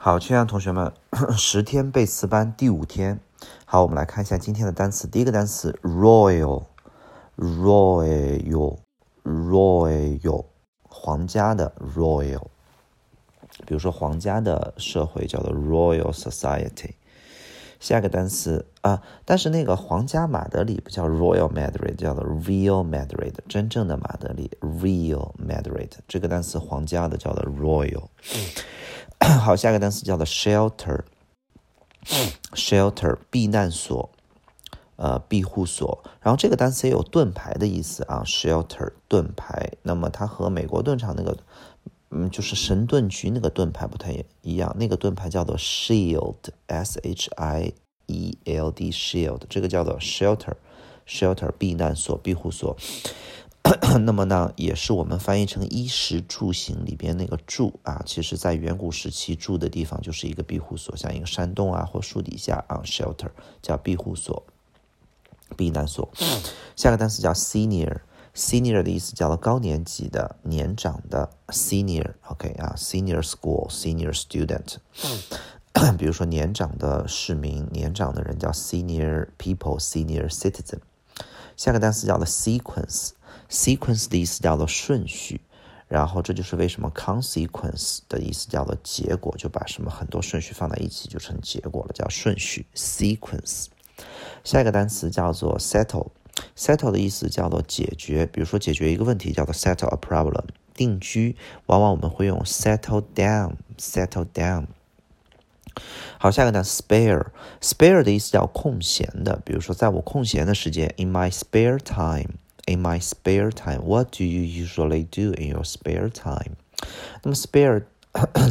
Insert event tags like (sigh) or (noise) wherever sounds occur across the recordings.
好，亲爱的同学们，(clears throat) 十天背词班第五天。好，我们来看一下今天的单词。第一个单词 royal，royal，royal，皇家的 royal。比如说皇家的社会叫做 royal society。下一个单词啊，但是那个皇家马德里不叫 Royal Madrid，叫做 Real Madrid，真正的马德里 Real Madrid。这个单词皇家的叫做 Royal。(clears throat) 好，下一个单词叫做 shelter，shelter 避难所，呃，庇护所。然后这个单词也有盾牌的意思啊，shelter 盾牌。那么它和美国盾场那个，嗯，就是神盾局那个盾牌不太一样，那个盾牌叫做 shield，s h i e l d shield，这个叫做 shelter，shelter 避难所、庇护所。(clears throat) 那么呢，也是我们翻译成衣食住行里边那个住啊，其实在远古时期住的地方就是一个庇护所，像一个山洞啊或树底下啊，shelter 叫庇护所、避难所。下个单词叫 senior，senior 的意思叫做高年级的、年长的 senior，OK 啊，senior school，senior student。(clears throat) 比如说年长的市民、年长的人叫 senior people，senior citizen。下个单词叫做 sequence。Sequence 的意思叫做顺序，然后这就是为什么 consequence 的意思叫做结果，就把什么很多顺序放在一起就成结果了，叫顺序 sequence。下一个单词叫做 settle，settle 的意思叫做解决，比如说解决一个问题叫做 settle a problem。定居往往我们会用 settle down，settle down。好，下一个单词 spare，spare 的意思叫空闲的，比如说在我空闲的时间，in my spare time。In my spare time, what do you usually do in your spare time? 那么 spare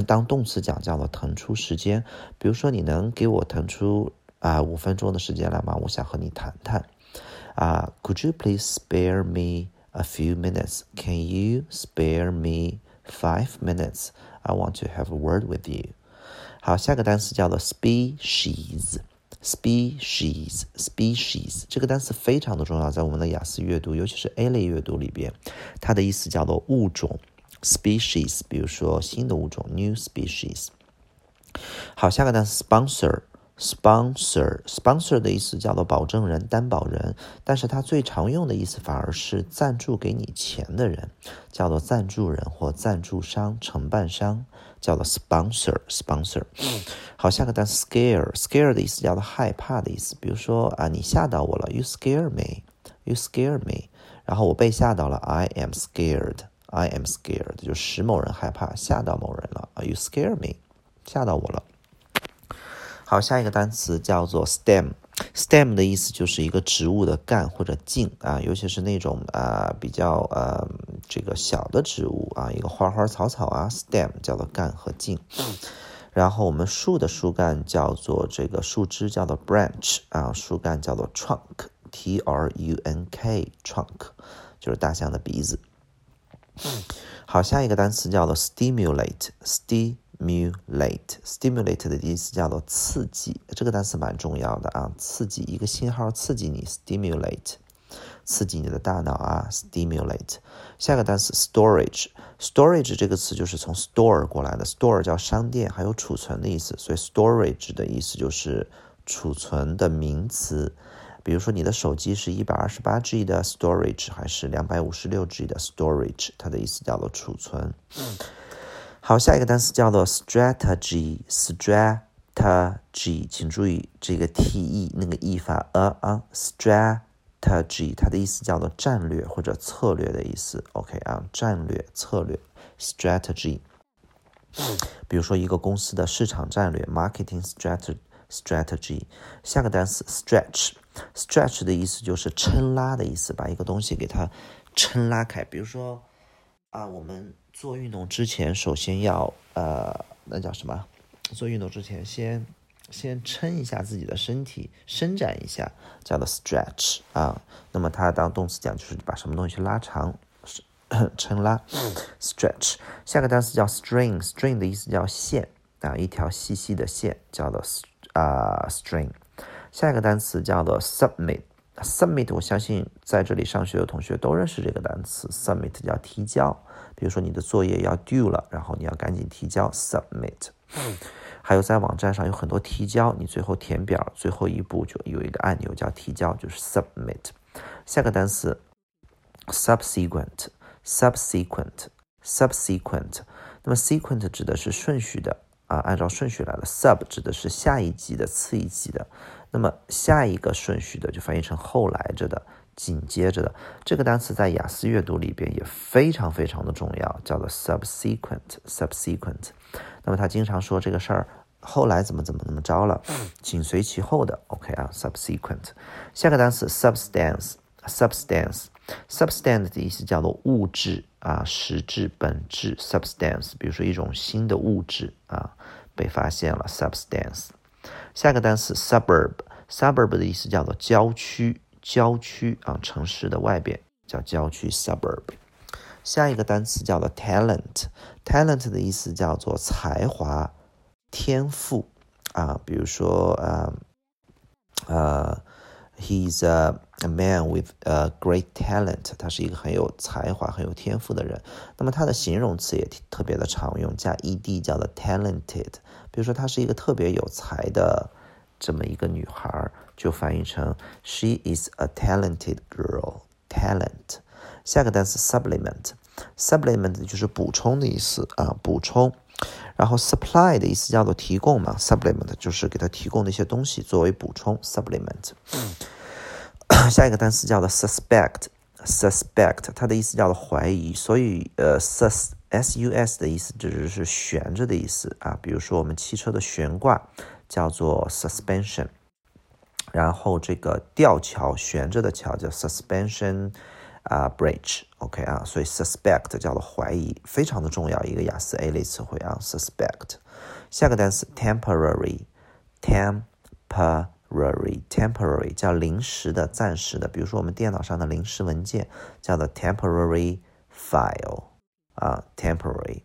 当动词讲叫做腾出时间，比如说你能给我腾出啊五分钟的时间来吗？我想和你谈谈。啊，Could you please spare me a few minutes? Can you spare me five minutes? I want to have a word with you. 好，下个单词叫做 species。 Species，species 这个单词非常的重要，在我们的雅思阅读，尤其是 A 类阅读里边，它的意思叫做物种，species，比如说新的物种，new species。好，下个单词 sponsor。sponsor，sponsor 的意思叫做保证人、担保人，但是它最常用的意思反而是赞助给你钱的人，叫做赞助人或赞助商、承办商，叫做 sponsor，sponsor。好，下个单词 scare，scare 的意思叫做害怕的意思，比如说啊，你吓到我了，you scare me，you scare me，然后我被吓到了，I am scared，I am scared，就使某人害怕，吓到某人了，you scare me，吓到我了。好，下一个单词叫做 stem，stem 的意思就是一个植物的干或者茎啊，尤其是那种啊比较呃这个小的植物啊，一个花花草草啊，stem 叫做干和茎。然后我们树的树干叫做这个树枝叫做 branch 啊，树干叫做 trunk，t r u n k，trunk 就是大象的鼻子。好，下一个单词叫做 stimulate，stimulate，stimulate 的意思叫做刺激，这个单词蛮重要的啊，刺激一个信号，刺激你，stimulate，刺激你的大脑啊，stimulate。下个单词 storage，storage 这个词就是从 store 过来的，store 叫商店，还有储存的意思，所以 storage 的意思就是储存的名词。比如说你的手机是一百二十八 G 的 storage 还是两百五十六 G 的 storage，它的意思叫做储存。好，下一个单词叫做 strategy，strategy，请注意这个 t e 那个 e 发 a 啊，strategy strategy，它的意思叫做战略或者策略的意思。OK 啊，战略策略 strategy。比如说一个公司的市场战略 marketing strategy strategy。下个单词 stretch，stretch 的意思就是撑拉的意思，把一个东西给它撑拉开。比如说啊，我们。做运动之前，首先要呃，那叫什么？做运动之前，先先撑一下自己的身体，伸展一下，叫做 stretch 啊。那么它当动词讲，就是把什么东西拉长，撑拉，stretch。下个单词叫 string，string 的意思叫线啊，一条细细的线，叫做啊 string。下一个单词叫做 submit submit，submit 我相信在这里上学的同学都认识这个单词，submit 叫提交。比如说你的作业要 due 了，然后你要赶紧提交 submit。还有在网站上有很多提交，你最后填表最后一步就有一个按钮叫提交，就是 submit。下个单词 subsequent，subsequent，subsequent。那么 sequent 指的是顺序的啊，按照顺序来的。sub 指的是下一级的、次一级的。那么下一个顺序的就翻译成后来着的、紧接着的。这个单词在雅思阅读里边也非常非常的重要，叫做 subsequent，subsequent。那么他经常说这个事儿后来怎么怎么怎么着了，紧随其后的。OK 啊，subsequent。下个单词 substance，substance。substance 的意思叫做物质啊，实质、本质。substance，比如说一种新的物质啊，被发现了。substance。下个单词 suburb suburb 的意思叫做郊区，郊区啊，城市的外边叫郊区 suburb。下一个单词叫做 talent，talent 的意思叫做才华、天赋啊，比如说呃呃。He's a a man with a great talent。他是一个很有才华、很有天赋的人。那么他的形容词也特别的常用，加 ed 叫做 talented。比如说，他是一个特别有才的这么一个女孩，就翻译成 She is a talented girl。Talent。下个单词 supplement，supplement 就是补充的意思啊，补充。然后 supply 的意思叫做提供嘛，supplement 就是给他提供的一些东西作为补充，supplement。下一个单词叫做 suspect，suspect 它的意思叫做怀疑，所以呃 sus s u s 的意思指是悬着的意思啊，比如说我们汽车的悬挂叫做 suspension，然后这个吊桥悬着的桥叫 suspension。啊，bridge，OK 啊，所以 suspect 叫做怀疑，非常的重要一个雅思 A 类词汇啊，suspect。下个单词 temporary，temporary，temporary 叫临时的、暂时的，比如说我们电脑上的临时文件叫做 temporary file 啊，temporary。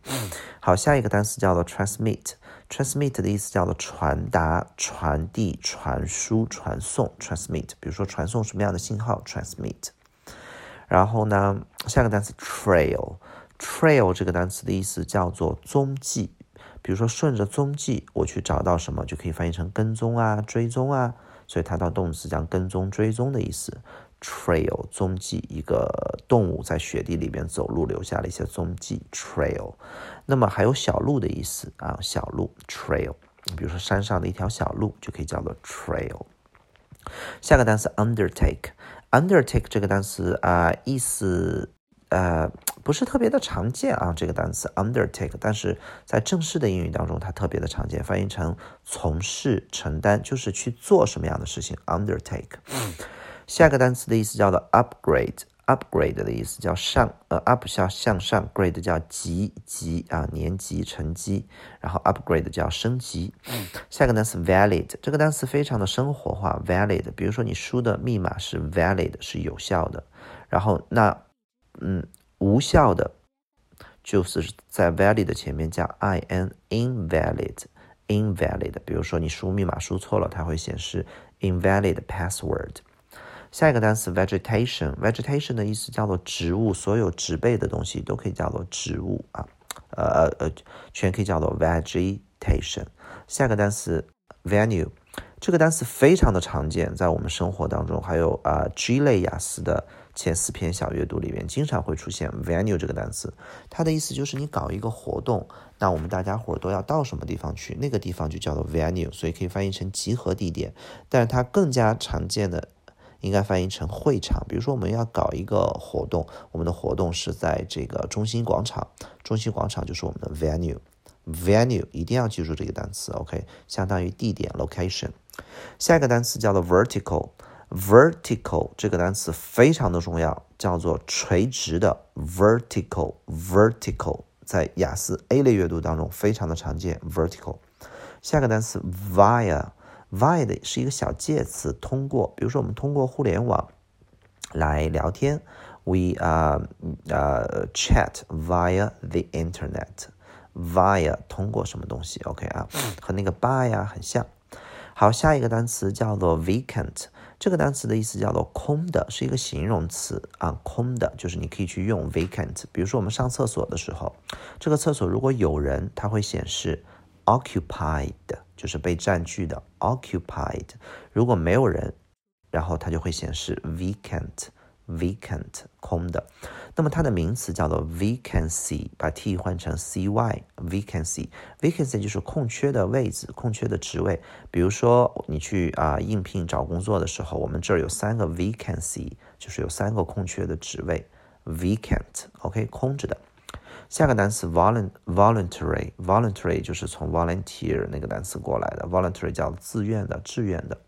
好，下一个单词叫做 transmit transmit 的意思叫做传达、传递、传输、传送，transmit。比如说传送什么样的信号，transmit。然后呢，下个单词 trail，trail 这个单词的意思叫做踪迹，比如说顺着踪迹我去找到什么，就可以翻译成跟踪啊、追踪啊，所以它到动词讲跟踪、追踪的意思。Trail 踪迹，一个动物在雪地里边走路留下了一些踪迹。trail，那么还有小路的意思啊，小路 trail，比如说山上的一条小路就可以叫做 trail。下个单词 undertake。Undertake 这个单词啊，意思呃不是特别的常见啊，这个单词 undertake，但是在正式的英语当中，它特别的常见，翻译成从事、承担，就是去做什么样的事情。Undertake，下个单词的意思叫做 upgrade。upgrade 的意思叫上，呃，up 叫向上，grade 叫级级啊，年级成绩，然后 upgrade 叫升级。下个单词 valid，这个单词非常的生活化，valid，比如说你输的密码是 valid，是有效的，然后那，嗯，无效的，就是在 valid 前面加 in，invalid，invalid，比如说你输密码输错了，它会显示 invalid password。下一个单词 vegetation，vegetation 的意思叫做植物，所有植被的东西都可以叫做植物啊，呃呃，全可以叫做 vegetation。下个单词 venue，这个单词非常的常见，在我们生活当中，还有啊 G 类雅思的前四篇小阅读里面，经常会出现 venue 这个单词。它的意思就是你搞一个活动，那我们大家伙都要到什么地方去，那个地方就叫做 venue，所以可以翻译成集合地点。但是它更加常见的。应该翻译成会场。比如说，我们要搞一个活动，我们的活动是在这个中心广场。中心广场就是我们的 venue。venue 一定要记住这个单词，OK，相当于地点 location。下一个单词叫做 vertical。vertical 这个单词非常的重要，叫做垂直的 vertical。vertical 在雅思 A 类阅读当中非常的常见。vertical。下个单词 via。Via 的是一个小介词，通过，比如说我们通过互联网来聊天，we 啊呃 chat via the internet。via 通过什么东西？OK 啊，和那个 by 呀很像。好，下一个单词叫做 vacant，这个单词的意思叫做空的，是一个形容词啊，空的，就是你可以去用 vacant。比如说我们上厕所的时候，这个厕所如果有人，它会显示 occupied 就是被占据的 occupied。如果没有人，然后它就会显示 vacant vacant 空的。那么它的名词叫做 vacancy，把 t 换成 cy vacancy vacancy 就是空缺的位置，空缺的职位。比如说你去啊应聘找工作的时候，我们这儿有三个 vacancy，就是有三个空缺的职位 vacant，OK 空着的。下个单词 volunt voluntary voluntary 就是从 volunteer 那个单词过来的，voluntary 叫自愿的、志愿的。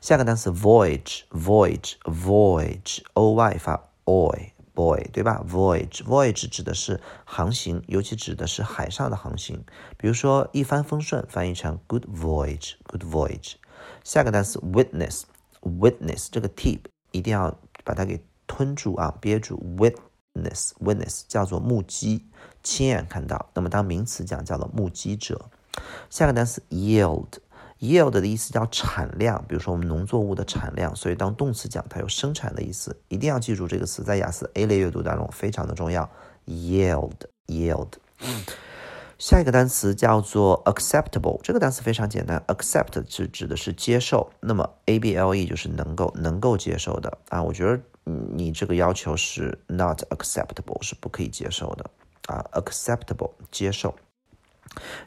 下个单词 voyage voyage voyage o y 发 oy boy 对吧？voyage voyage 指的是航行，尤其指的是海上的航行。比如说一帆风顺，翻译成 good voyage good voyage。下个单词 witness witness 这个 t 一定要把它给吞住啊，憋住 wit。 witness witness 叫做目击，亲眼看到。那么当名词讲叫做目击者。下个单词 yield yield 的意思叫产量，比如说我们农作物的产量。所以当动词讲它有生产的意思，一定要记住这个词，在雅思 A 类阅读当中非常的重要。yield yield。下一个单词叫做 acceptable，这个单词非常简单，accept 是指的是接受，那么 A B L E 就是能够能够接受的啊。我觉得。你这个要求是 not acceptable，是不可以接受的啊，acceptable 接受。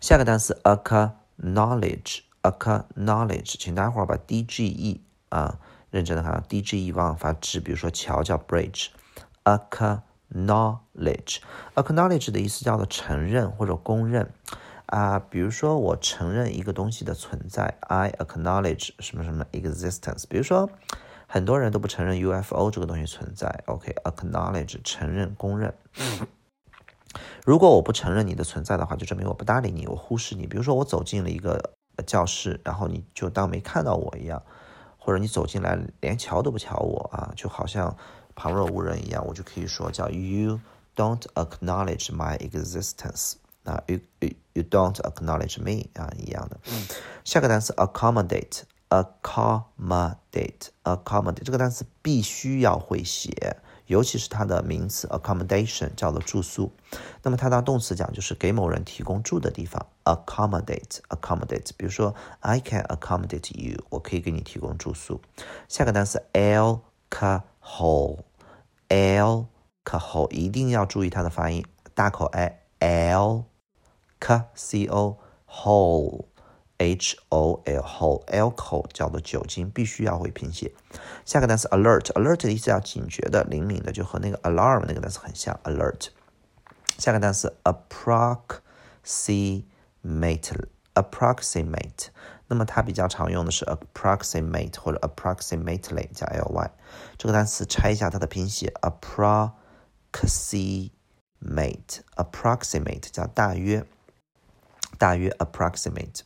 下个单词 acknowledge，acknowledge，请大伙儿把 d g e 啊认真的看，d g e 往往发直，比如说桥叫 bridge，acknowledge，acknowledge 的意思叫做承认或者公认啊，比如说我承认一个东西的存在，I acknowledge 什么什么 existence，比如说。很多人都不承认 UFO 这个东西存在。OK，acknowledge 承认、公认。如果我不承认你的存在的话，就证明我不搭理你，我忽视你。比如说我走进了一个教室，然后你就当没看到我一样，或者你走进来连瞧都不瞧我啊，就好像旁若无人一样，我就可以说叫 You don't acknowledge my existence 啊，You you you don't acknowledge me 啊一样的。下个单词 accommodate。Accommodate，accommodate 这个单词必须要会写，尤其是它的名词 accommodation 叫做住宿。那么它当动词讲就是给某人提供住的地方。accommodate，accommodate，比如说 I can accommodate you，我可以给你提供住宿。下个单词 alcohol，alcohol 一定要注意它的发音，大口 a，l c c o hole。H O L H alcohol 叫做酒精，必须要会拼写。下个单词 alert，alert 的意思叫警觉的、灵敏的，就和那个 alarm 那个单词很像。alert。下个单词 approximate，approximate，那么它比较常用的是 approximate 或者 approximately 加 l y。这个单词拆一下它的拼写，approximate，approximate 叫大约，大约 approximate。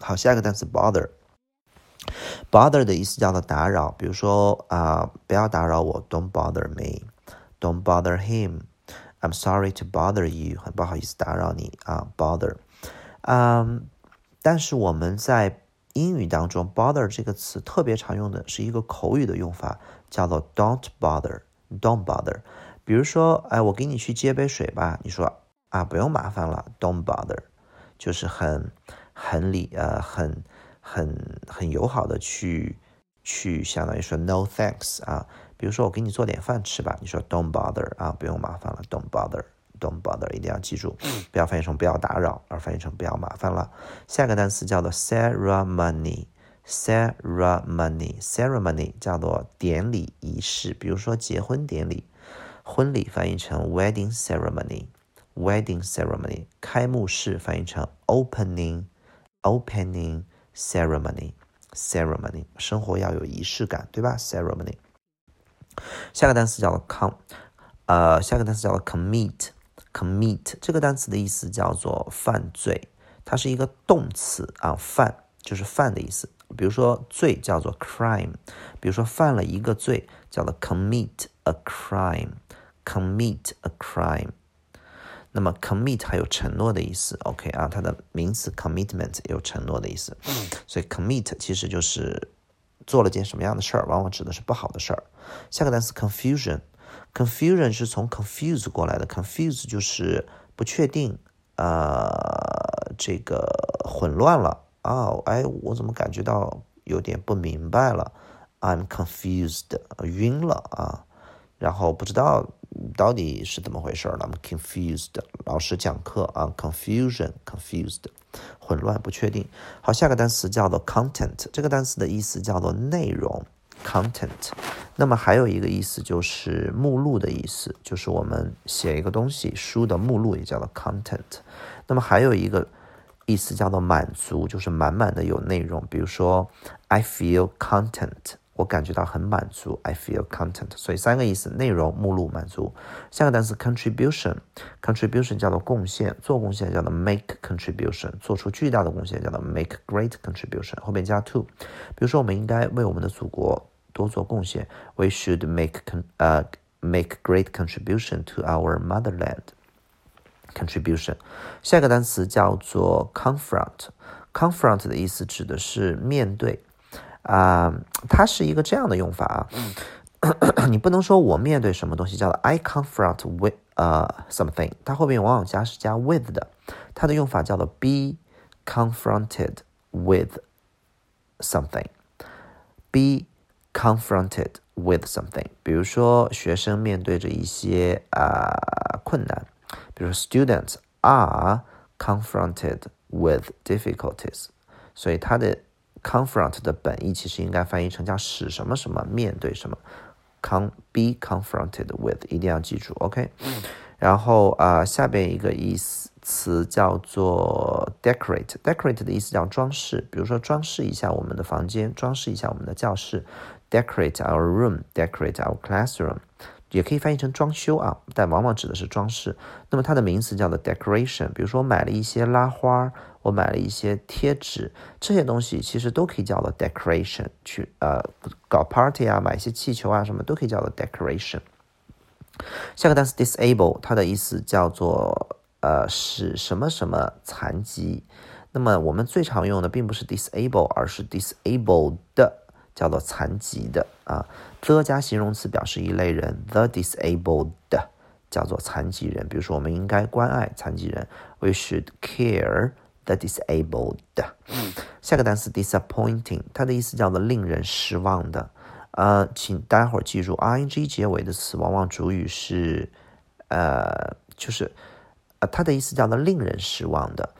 好，下一个单词 bother，bother 的意思叫做打扰，比如说啊，不要打扰我，Don't bother me，Don't bother him，I'm sorry to bother you，很不好意思打扰你啊，bother，嗯，但是我们在英语当中，bother 这个词特别常用的是一个口语的用法，叫做 Don't bother，Don't bother，比如说，哎，我给你去接杯水吧，你说啊，不用麻烦了，Don't bother，就是很。很礼呃很很很友好的去去相当于说 no thanks 啊，比如说我给你做点饭吃吧，你说 don't bother 啊，不用麻烦了，don't bother don't bother 一定要记住，不要翻译成不要打扰，而翻译成不要麻烦了。下个单词叫做 ceremony ceremony ceremony 叫做典礼仪式，比如说结婚典礼，婚礼翻译成 wedding ceremony wedding ceremony 开幕式翻译成 opening。Opening ceremony, ceremony，生活要有仪式感，对吧？Ceremony。下个单词叫做 com，呃，下个单词叫做 commit, commit 这个单词的意思叫做犯罪，它是一个动词啊，犯就是犯的意思。比如说罪叫做 crime，比如说犯了一个罪叫做 commit a crime, commit a crime。那么 commit 还有承诺的意思，OK 啊，它的名词 commitment 有承诺的意思，所以 commit 其实就是做了件什么样的事儿，往往指的是不好的事儿。下个单词 confusion，confusion 是从 confuse 过来的，confuse 就是不确定呃这个混乱了。啊，哎，我怎么感觉到有点不明白了？I'm confused，晕了啊，然后不知道到底是怎么回事了。I'm confused，老师讲课啊，confusion，confused，混乱不确定。好，下个单词叫做 content，这个单词的意思叫做内容。content，那么还有一个意思就是目录的意思，就是我们写一个东西，书的目录也叫做 content。那么还有一个意思叫做满足，就是满满的有内容。比如说，I feel content，我感觉到很满足。I feel content，所以三个意思：内容、目录、满足。下个单词 contribution，contribution 叫做贡献，做贡献叫做 make contribution，做出巨大的贡献叫做 make great contribution，后面加 to。比如说，我们应该为我们的祖国。多做贡献。We should make con 呃 make great contribution to our motherland. Contribution，下一个单词叫做 confront。confront 的意思指的是面对 啊，它是一个这样的用法啊。你不能说我面对什么东西，叫做 I confront with 呃 something，它后面往往加是加 with 的。它的用法叫做 be confronted with something。be confronted with something，比如说学生面对着一些啊、呃、困难，比如说 students are confronted with difficulties，所以它的 confront 的本意其实应该翻译成叫使什么什么面对什么，con be confronted with 一定要记住，OK。然后啊、下边一个意思词叫做 decorate。decorate 的意思叫装饰，比如说装饰一下我们的房间，装饰一下我们的教室。decorate our room, decorate our classroom，也可以翻译成装修啊，但往往指的是装饰。那么它的名词叫做 decoration。比如说，我买了一些拉花，我买了一些贴纸，这些东西其实都可以叫做 decoration。去呃搞 party 啊，买一些气球啊，什么都可以叫做 decoration。下个单词 disable，它的意思叫做呃使什么什么残疾。那么我们最常用的并不是 disable，而是 disabled。叫做残疾的啊，the 加形容词表示一类人，the disabled 叫做残疾人。比如说，我们应该关爱残疾人，we should care the disabled。下个单词 disappointing，它的意思叫做令人失望的。呃，请待会儿记住，ing 结尾的词往往主语是呃，就是呃，它的意思叫做令人失望的。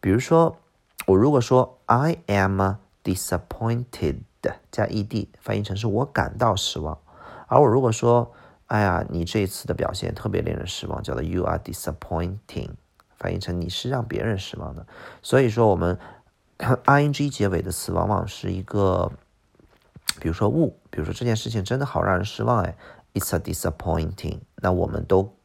比如说，我如果说 I am disappointed。加 ed 翻译成是我感到失望，而我如果说，哎呀，你这一次的表现特别令人失望，叫做 you are disappointing，翻译成你是让别人失望的。所以说，我们 ing (coughs) 结尾的词往往是一个，比如说物，比如说这件事情真的好让人失望哎，it's a disappointing，那我们都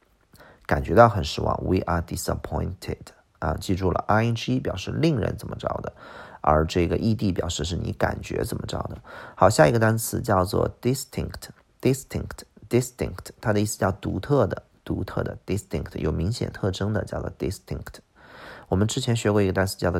感觉到很失望，we are disappointed 啊，记住了，ing 表示令人怎么着的。而这个 ed 表示是你感觉怎么着的。好，下一个单词叫做 distinct，distinct，distinct，它的意思叫独特的，独特的，distinct 有明显特征的叫做 distinct。我们之前学过一个单词叫做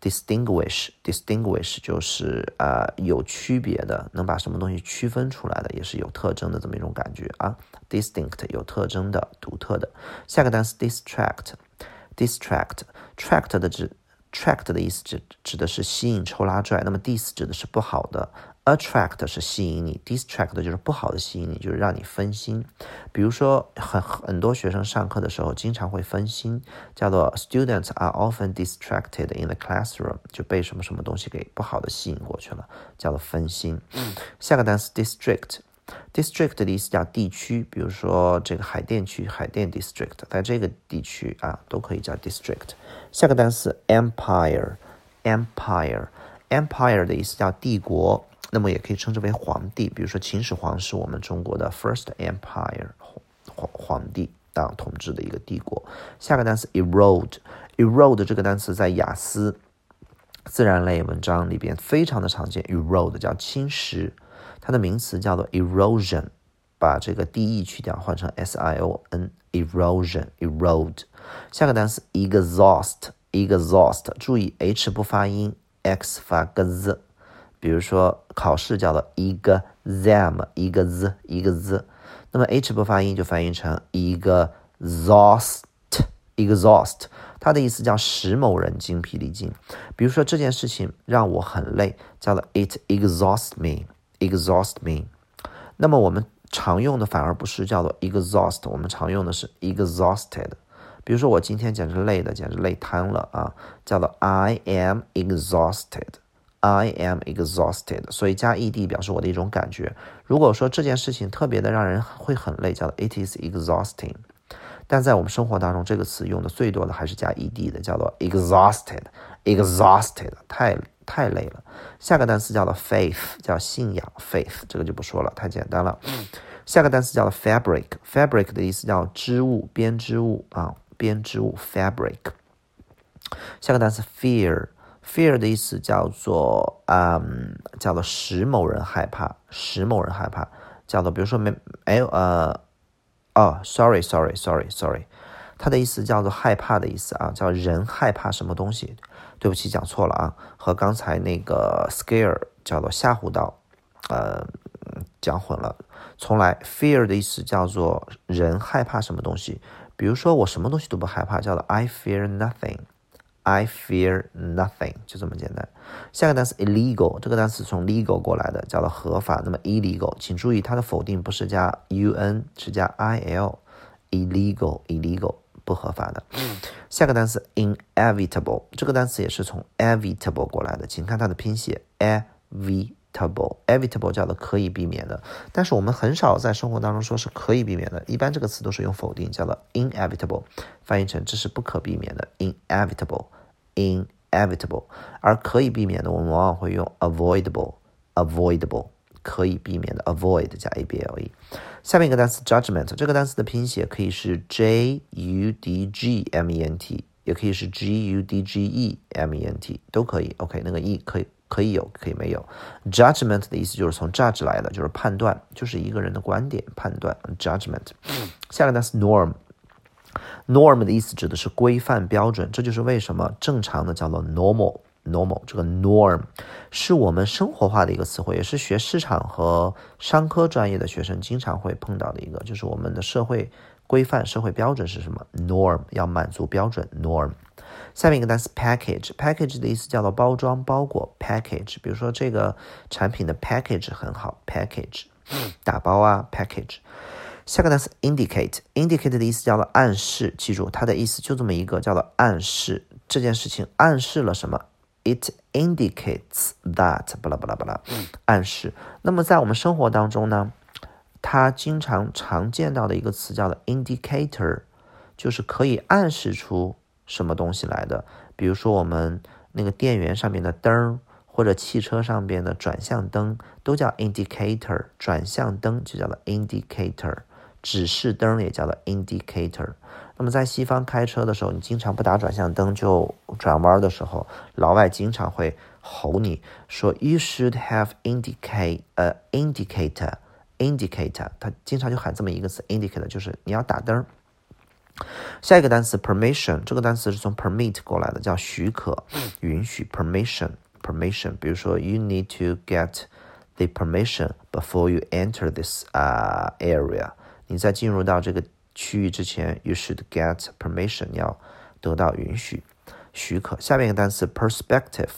distinguish，distinguish 就是啊有区别的，能把什么东西区分出来的，也是有特征的这么一种感觉啊。distinct 有特征的，独特的。下个单词 distract，distract，tract 的指。Tract 的意思指指的是吸引、抽拉拽，那么 dis 指的是不好的，attract 是吸引你，distract 就是不好的吸引你，就是让你分心。比如说，很很多学生上课的时候经常会分心，叫做 students are often distracted in the classroom，就被什么什么东西给不好的吸引过去了，叫做分心。下个单词 district。District 的意思叫地区，比如说这个海淀区，海淀 District，在这个地区啊都可以叫 District。下个单词 Empire，Empire，Empire 的意思叫帝国，那么也可以称之为皇帝，比如说秦始皇是我们中国的 First Empire 皇皇帝啊统治的一个帝国。下个单词 Erode，Erode 这个单词在雅思自然类文章里边非常的常见，Erode 叫侵蚀。它的名词叫做 erosion，把这个 d e 去掉，换成 s i o n，erosion，erode。下个单词 exhaust，exhaust，注意 h 不发音，x 发个 z。比如说考试叫做 exam，一个 z，一个 z。那么 h 不发音就翻译成 exhaust，exhaust。它的意思叫使某人精疲力尽。比如说这件事情让我很累，叫做 it exhausts me exhaust me。那么我们常用的反而不是叫做 exhaust，我们常用的是 exhausted。比如说我今天简直累的，简直累瘫了啊，叫做 I am exhausted，I am exhausted。所以加 ed 表示我的一种感觉。如果说这件事情特别的让人会很累，叫做 it is exhausting。但在我们生活当中，这个词用的最多的还是加 ed 的，叫做 exhausted，exhausted，太太累了。下个单词叫做 faith，叫信仰，faith 这个就不说了，太简单了。下个单词叫做 fabric，fabric 的意思叫织物、编织物啊。编织物 fabric，下个单词 fear，fear 的意思叫做嗯，叫做使某人害怕，使某人害怕，叫做比如说没没有呃哦，sorry sorry sorry sorry，它的意思叫做害怕的意思啊，叫人害怕什么东西，对不起讲错了啊，和刚才那个 scare 叫做吓唬到，呃讲混了，重来 fear 的意思叫做人害怕什么东西。比如说我什么东西都不害怕，叫做 I fear nothing，I fear nothing，就这么简单。下个单词 illegal，这个单词从 legal 过来的，叫做合法。那么 illegal，请注意它的否定不是加 un，是加 il，illegal，illegal 不合法的。下个单词 inevitable，这个单词也是从 evitable 过来的，请看它的拼写 e v。evitable evitable 叫做可以避免的，但是我们很少在生活当中说是可以避免的，一般这个词都是用否定，叫做 inevitable，翻译成这是不可避免的 inevitable inevitable，而可以避免的我们往往会用 avoidable avoidable 可以避免的 avoid 加 a b l e。下面一个单词 judgment，这个单词的拼写可以是 j u d g m e n t，也可以是 g u d g e m e n t，都可以。OK，那个 e 可以。可以有，可以没有。Judgment 的意思就是从 judge 来的，就是判断，就是一个人的观点判断。Judgment。下个单词 norm，norm 的意思指的是规范标准，这就是为什么正常的叫做 normal。Normal 这个 norm 是我们生活化的一个词汇，也是学市场和商科专业的学生经常会碰到的一个，就是我们的社会规范、社会标准是什么？norm 要满足标准，norm。下面一个单词 package，package 的意思叫做包装、包裹。package，比如说这个产品的 package 很好，package，打包啊，package。下个单词 indicate，indicate 的意思叫做暗示，记住它的意思就这么一个，叫做暗示。这件事情暗示了什么？It indicates that，巴拉巴拉巴拉，暗示。那么在我们生活当中呢，它经常常见到的一个词叫做 indicator，就是可以暗示出。什么东西来的？比如说我们那个电源上面的灯，或者汽车上边的转向灯，都叫 indicator。转向灯就叫做 indicator，指示灯也叫做 indicator。那么在西方开车的时候，你经常不打转向灯就转弯的时候，老外经常会吼你说 "You should have indicate a indicator"，indicator，他经常就喊这么一个词 indicator，就是你要打灯。下一个单词 permission，这个单词是从 permit 过来的，叫许可、允许。permission，permission。比如说，you need to get the permission before you enter this 啊 area。你在进入到这个区域之前，you should get permission，要得到允许、许可。下面一个单词 perspective。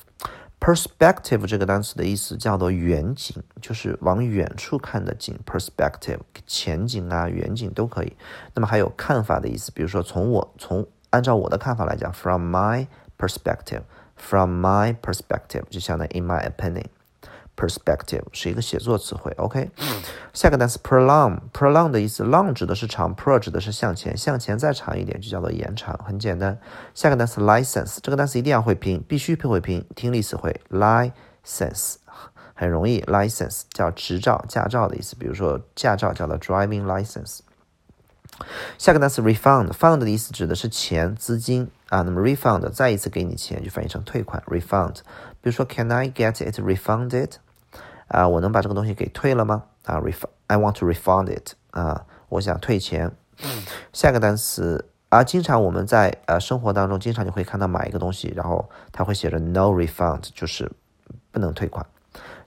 Perspective 这个单词的意思叫做远景，就是往远处看的景。Perspective 前景啊，远景都可以。那么还有看法的意思，比如说从我从按照我的看法来讲，From my perspective，From my perspective 就相当于 In my opinion。Perspective 是一个写作词汇，OK。下个单词 prolong，prolong 的意思，long 指的是长，pro 指的是向前，向前再长一点就叫做延长，很简单。下个单词 license，这个单词一定要会拼，必须会拼，听力词汇 license 很容易，license 叫执照、驾照的意思，比如说驾照叫做 driving license。下个单词 refund，fund 的意思指的是钱、资金啊，那么 refund 再一次给你钱就翻译成退款，refund。比如说，Can I get it refunded？啊，我能把这个东西给退了吗？啊，refund，I want to refund it。啊，我想退钱。下个单词啊，经常我们在呃生活当中，经常你会看到买一个东西，然后它会写着 no refund，就是不能退款。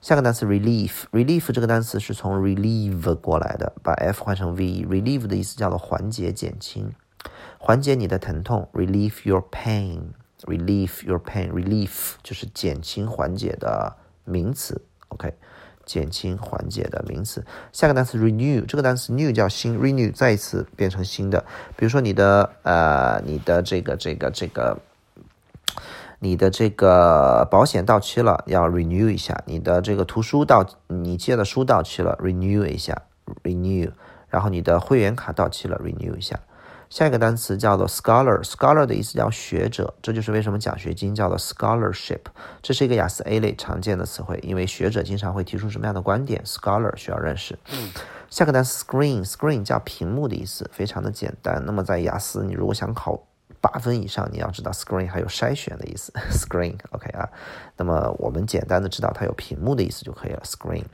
下个单词 relief，relief 这个单词是从 relieve 过来的，把 f 换成 v，relieve 的意思叫做缓解、减轻。缓解你的疼痛，relieve your pain，relieve your pain，relief 就是减轻缓解的名词，OK，减轻缓解的名词。下个单词 renew，这个单词 new 叫新，renew 再一次变成新的。比如说你的呃，你的这个这个这个。你的这个保险到期了，要 renew 一下；你的这个图书到，你借的书到期了，renew 一下，renew。然后你的会员卡到期了，renew 一下。下一个单词叫做 scholar，scholar 的意思叫学者，这就是为什么奖学金叫做 scholarship。这是一个雅思 A 类常见的词汇，因为学者经常会提出什么样的观点，scholar 需要认识。下个单词 screen，screen 叫屏幕的意思，非常的简单。那么在雅思，你如果想考。八分以上，你要知道 screen 还有筛选的意思。(laughs) screen，OK 啊。那么我们简单的知道它有屏幕的意思就可以了。screen。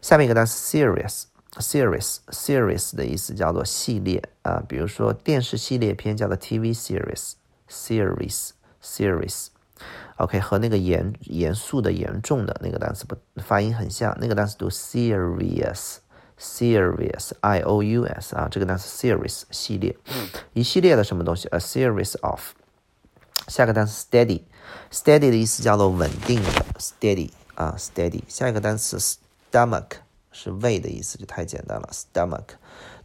下面一个单词 serious series series 的意思叫做系列啊。比如说电视系列片叫做 TV series，series，series。OK，和那个严严肃的严重的那个单词不发音很像，那个单词读 serious。Serious, I O U S 啊，这个单词 series 系列，一系列的什么东西？A series of。下个单词 steady，steady 的意思叫做稳定的，steady 啊，steady。下一个单词 stomach 是胃的意思，就太简单了，stomach。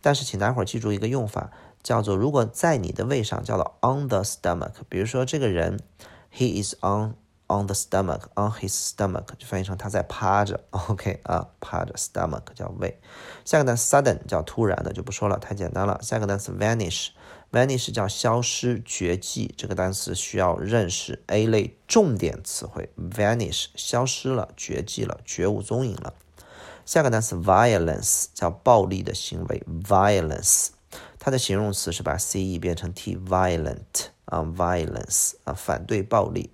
但是请大伙儿记住一个用法，叫做如果在你的胃上，叫做 on the stomach。比如说这个人，he is on。On the stomach, on his stomach 就翻译成他在趴着，OK 啊，趴着，stomach 叫胃。下个单词 sudden 叫突然的，就不说了，太简单了。下个单词 vanish，vanish 叫消失、绝迹，这个单词需要认识 A 类重点词汇。vanish 消失了、绝迹了、绝无踪影了。下个单词 violence 叫暴力的行为，violence 它的形容词是把 c e 变成 t，violent 啊，violence 啊，反对暴力。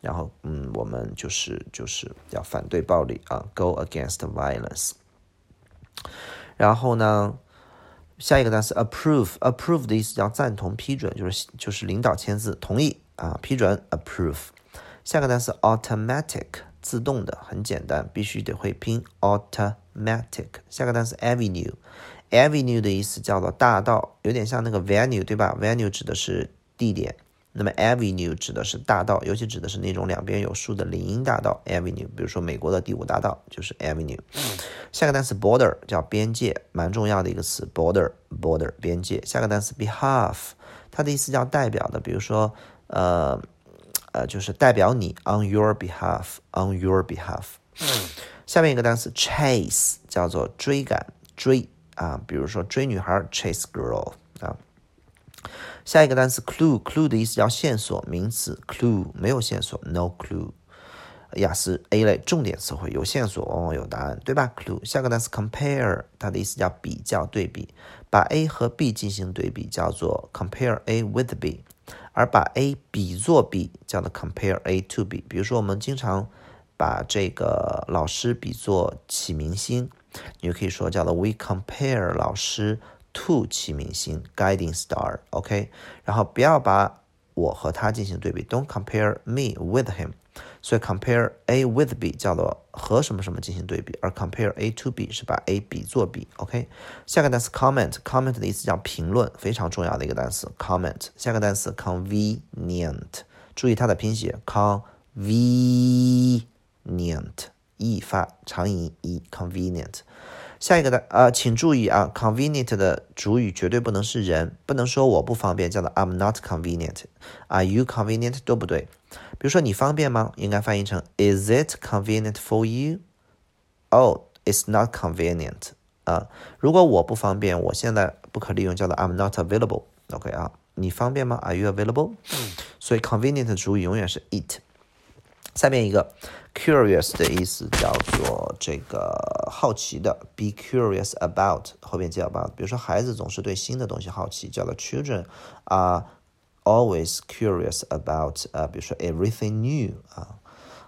然后，嗯，我们就是就是要反对暴力啊，go against violence。然后呢，下一个单词 approve，approve 的意思叫赞同、批准，就是就是领导签字同意啊，批准 approve。下个单词 automatic，自动的，很简单，必须得会拼 automatic。下个单词 avenue，avenue 的意思叫做大道，有点像那个 venue 对吧？venue 指的是地点。那么 avenue 指的是大道，尤其指的是那种两边有树的林荫大道。avenue，比如说美国的第五大道就是 avenue。下个单词 border 叫边界，蛮重要的一个词。border，border 边界。下个单词 behalf，它的意思叫代表的，比如说呃呃就是代表你 on your behalf，on your behalf。下面一个单词 chase 叫做追赶追啊，比如说追女孩 chase girl 啊。下一个单词 clue，clue 的意思叫线索，名词 clue 没有线索，no clue。雅思 A 类重点词汇有线索往往有答案，对吧？clue。下个单词 compare，它的意思叫比较对比，把 A 和 B 进行对比叫做 compare A with B，而把 A 比作 B 叫做 compare A to B。比如说我们经常把这个老师比作启明星，你就可以说叫做 we compare 老师。To 启明星，guiding star，OK，然后不要把我和他进行对比，Don't compare me with him。所以 compare A with B 叫做和什么什么进行对比，而 compare A to B 是把 A 比作 B，OK。下个单词 comment，comment 的意思叫评论，非常重要的一个单词 comment。下个单词 convenient，注意它的拼写 convenient，e 发长音 e，convenient。下一个的呃，请注意啊，convenient 的主语绝对不能是人，不能说我不方便，叫做 I'm not convenient，Are you convenient 都不对。比如说你方便吗？应该翻译成 Is it convenient for you？Oh, it's not convenient 啊。如果我不方便，我现在不可利用，叫做 I'm not available。OK 啊，你方便吗？Are you available？所以 convenient 的主语永远是 it。下面一个 curious 的意思叫做这个好奇的，be curious about 后边接 about，比如说孩子总是对新的东西好奇，叫做 children are always curious about 啊，比如说 everything new 啊。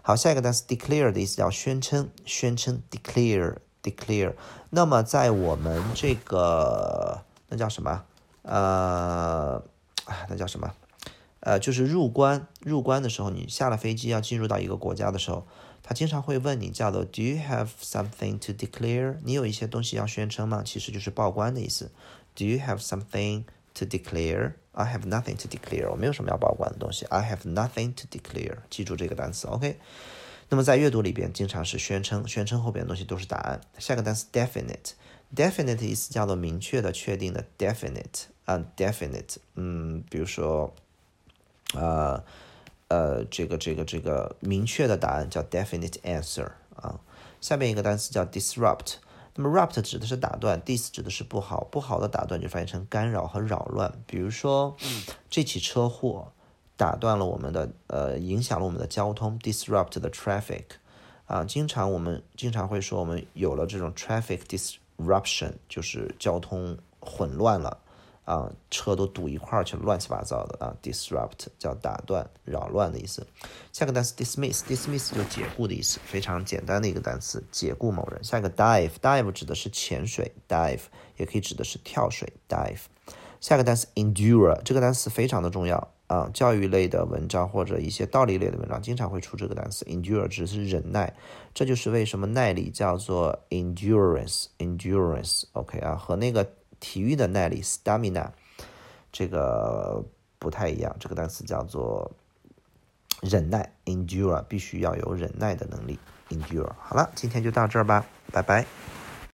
好，下一个单词 declare 的意思叫宣称，宣称 declare declare。那么在我们这个那叫什么？呃，那叫什么？呃，就是入关，入关的时候，你下了飞机要进入到一个国家的时候，他经常会问你叫做 Do you have something to declare？你有一些东西要宣称吗？其实就是报关的意思。Do you have something to declare. I have nothing to declare. 我没有什么要报关的东西。I have nothing to declare. 记住这个单词，OK。那么在阅读里边，经常是宣称，宣称后边的东西都是答案。下个单词 definite，definite 意思叫做明确的、确定的，definite 啊，definite，嗯，比如说，呃呃，这个这个这个明确的答案叫 definite answer 啊。下面一个单词叫 disrupt，那么 rupt 指的是打断，dis 指的是不好，不好的打断就翻译成干扰和扰乱。比如说这起车祸。打断了我们的呃，影响了我们的交通，disrupt the traffic，啊，经常我们经常会说我们有了这种 traffic disruption，就是交通混乱了，啊，车都堵一块儿去了，乱七八糟的啊，disrupt 叫打断、扰乱的意思。下个单词 dismiss，dismiss 就解雇的意思，非常简单的一个单词，解雇某人。下一个 dive，dive 指的是潜水，dive 也可以指的是跳水，dive。下个单词 endure，这个单词非常的重要。啊，教育类的文章或者一些道理类的文章，经常会出这个单词 endure，指的是忍耐。这就是为什么耐力叫做 endurance，endurance，OK 啊，和那个体育的耐力 stamina 这个不太一样。这个单词叫做忍耐，endure，必须要有忍耐的能力，endure。好了，今天就到这儿吧，拜拜。